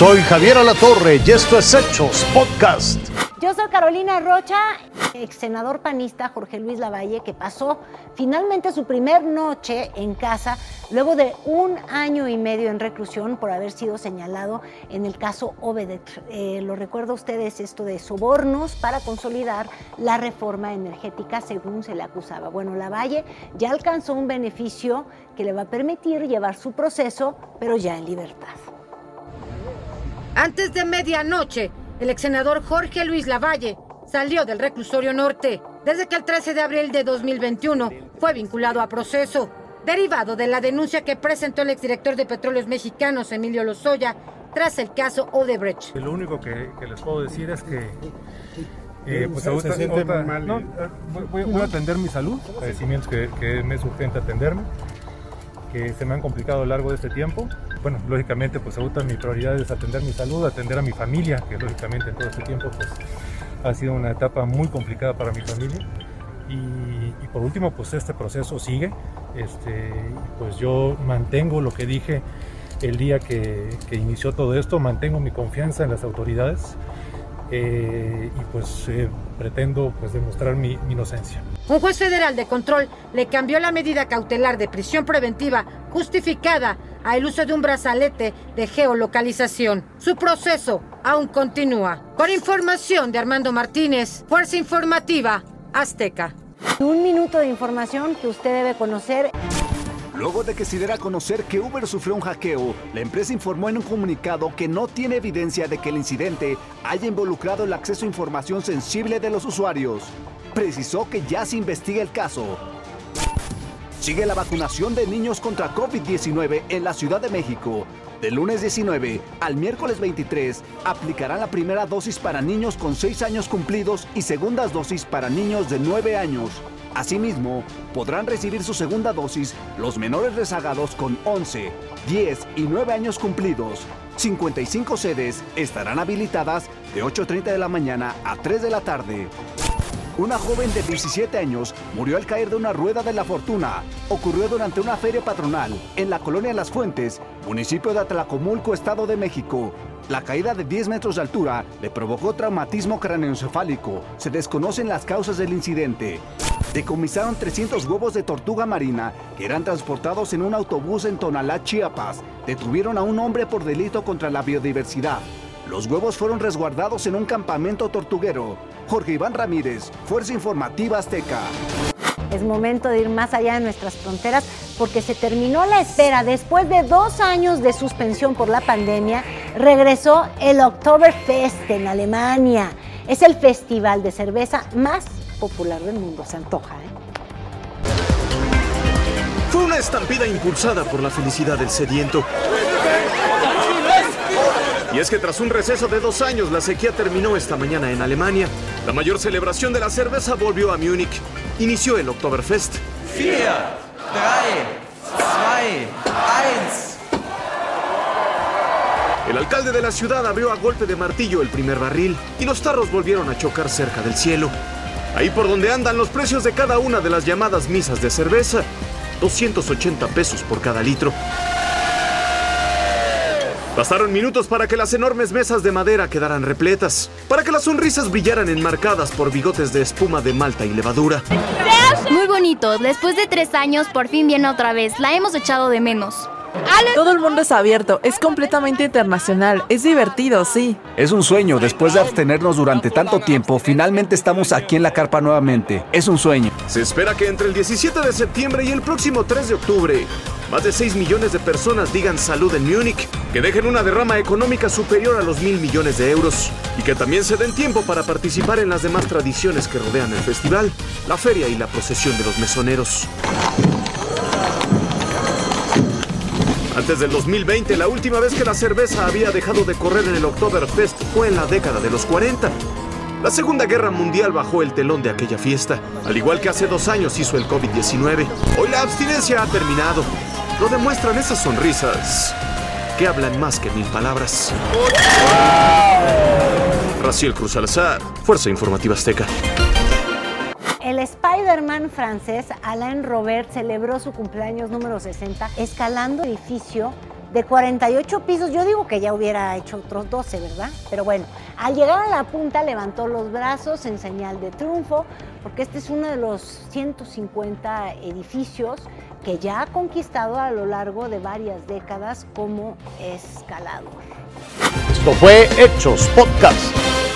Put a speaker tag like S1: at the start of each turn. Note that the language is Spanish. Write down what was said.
S1: Soy Javier Alatorre y esto es Hechos Podcast.
S2: Yo soy Carolina Rocha, ex senador panista Jorge Luis Lavalle, que pasó finalmente su primer noche en casa luego de un año y medio en reclusión por haber sido señalado en el caso Obedet. Eh, lo recuerda ustedes esto de sobornos para consolidar la reforma energética según se le acusaba. Bueno, Lavalle ya alcanzó un beneficio que le va a permitir llevar su proceso, pero ya en libertad.
S3: Antes de medianoche, el ex senador Jorge Luis Lavalle salió del reclusorio norte desde que el 13 de abril de 2021 fue vinculado a proceso, derivado de la denuncia que presentó el exdirector de Petróleos Mexicanos, Emilio Lozoya, tras el caso Odebrecht.
S4: Lo único que, les puedo decir es que eh, pues
S5: se, mal.
S4: No, voy, a atender mi salud, padecimientos que, que me es urgente atenderme, que se me han complicado a lo largo de este tiempo bueno, lógicamente, pues ahorita mi prioridad es atender mi salud, atender a mi familia, que lógicamente en todo este tiempo pues ha sido una etapa muy complicada para mi familia. Y, por último, pues este proceso sigue. Este, pues yo mantengo lo que dije el día que, que inició todo esto, mantengo mi confianza en las autoridades. Eh, y pues eh, pretendo pues demostrar mi, mi, inocencia.
S3: Un juez federal de control le cambió la medida cautelar de prisión preventiva justificada al uso de un brazalete de geolocalización. Su proceso aún continúa. Por información de Armando Martínez, Fuerza Informativa Azteca.
S2: Un minuto de información que usted debe conocer.
S6: Luego de que se diera a conocer que Uber sufrió un hackeo, la empresa informó en un comunicado que no tiene evidencia de que el incidente haya involucrado el acceso a información sensible de los usuarios. Precisó que ya se investiga el caso. Sigue la vacunación de niños contra COVID-19 en la Ciudad de México. De lunes 19 al miércoles 23 aplicarán la primera dosis para niños con 6 años cumplidos y segundas dosis para niños de 9 años. Asimismo, podrán recibir su segunda dosis los menores rezagados con 11, 10 y 9 años cumplidos. 55 sedes estarán habilitadas de 8.30 de la mañana a 3 de la tarde. Una joven de 17 años murió al caer de una rueda de la fortuna. Ocurrió durante una feria patronal en la colonia Las Fuentes, municipio de Atlacomulco, Estado de México. La caída de 10 metros de altura le provocó traumatismo craneoencefálico. Se desconocen las causas del incidente. Decomisaron 300 huevos de tortuga marina que eran transportados en un autobús en Tonalá, Chiapas. Detuvieron a un hombre por delito contra la biodiversidad. Los huevos fueron resguardados en un campamento tortuguero. Jorge Iván Ramírez, Fuerza Informativa Azteca.
S2: Es momento de ir más allá de nuestras fronteras porque se terminó la espera. Después de dos años de suspensión por la pandemia, regresó el Oktoberfest en Alemania. Es el festival de cerveza más popular del mundo. Se antoja, ¿eh?
S7: Fue una estampida impulsada por la felicidad del sediento. Y es que tras un receso de dos años, la sequía terminó esta mañana en Alemania. La mayor celebración de la cerveza volvió a Múnich. Inició el Oktoberfest. 4, 3, 2, 1. El alcalde de la ciudad abrió a golpe de martillo el primer barril y los tarros volvieron a chocar cerca del cielo. Ahí por donde andan los precios de cada una de las llamadas misas de cerveza. 280 pesos por cada litro. Bastaron minutos para que las enormes mesas de madera quedaran repletas, para que las sonrisas brillaran enmarcadas por bigotes de espuma de malta y levadura.
S8: Muy bonito, después de tres años por fin viene otra vez, la hemos echado de menos.
S9: Todo el mundo es abierto, es completamente internacional, es divertido, sí.
S6: Es un sueño, después de abstenernos durante tanto tiempo, finalmente estamos aquí en la carpa nuevamente. Es un sueño.
S7: Se espera que entre el 17 de septiembre y el próximo 3 de octubre, más de 6 millones de personas digan salud en Múnich, que dejen una derrama económica superior a los mil millones de euros y que también se den tiempo para participar en las demás tradiciones que rodean el festival, la feria y la procesión de los mesoneros. Antes del 2020, la última vez que la cerveza había dejado de correr en el Oktoberfest fue en la década de los 40. La Segunda Guerra Mundial bajó el telón de aquella fiesta, al igual que hace dos años hizo el COVID-19. Hoy la abstinencia ha terminado lo demuestran esas sonrisas que hablan más que mil palabras. Raciel Cruz Alzar, Fuerza Informativa Azteca.
S2: El Spider-Man francés Alain Robert celebró su cumpleaños número 60 escalando edificio de 48 pisos. Yo digo que ya hubiera hecho otros 12, ¿verdad? Pero bueno, al llegar a la punta levantó los brazos en señal de triunfo, porque este es uno de los 150 edificios que ya ha conquistado a lo largo de varias décadas como escalador.
S1: Esto fue Hechos Podcast.